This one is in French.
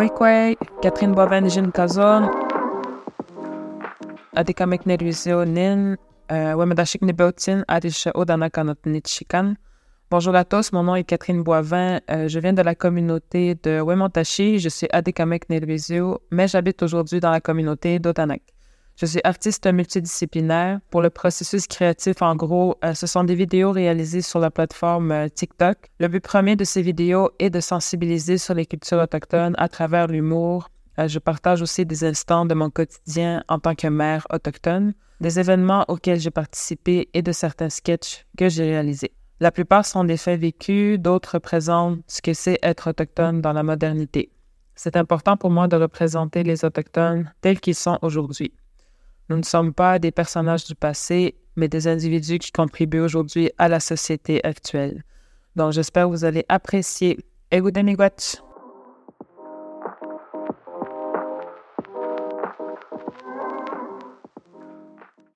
Kwekwe, Catherine Boivin Jin Kazon, Adikamek Neruzio Nin, Wemedashik Nebeutin, Adisha Odanakanot Nitshikan. Bonjour à tous, mon nom est Catherine Boivin. Euh, je viens de la communauté de Wemontashi. Je suis Adekamek Nelvisio, mais j'habite aujourd'hui dans la communauté d'Otanak. Je suis artiste multidisciplinaire. Pour le processus créatif, en gros, euh, ce sont des vidéos réalisées sur la plateforme euh, TikTok. Le but premier de ces vidéos est de sensibiliser sur les cultures autochtones à travers l'humour. je partage aussi des instants de mon quotidien en tant que mère autochtone, des événements auxquels j'ai participé et de certains sketchs que j'ai réalisés. La plupart sont des faits vécus, d'autres représentent ce que c'est être autochtone dans la modernité. C'est important pour moi de représenter les autochtones tels qu'ils sont aujourd'hui. Nous ne sommes pas des personnages du passé, mais des individus qui contribuent aujourd'hui à la société actuelle. Donc, j'espère que vous allez apprécier. Egoudemiguach!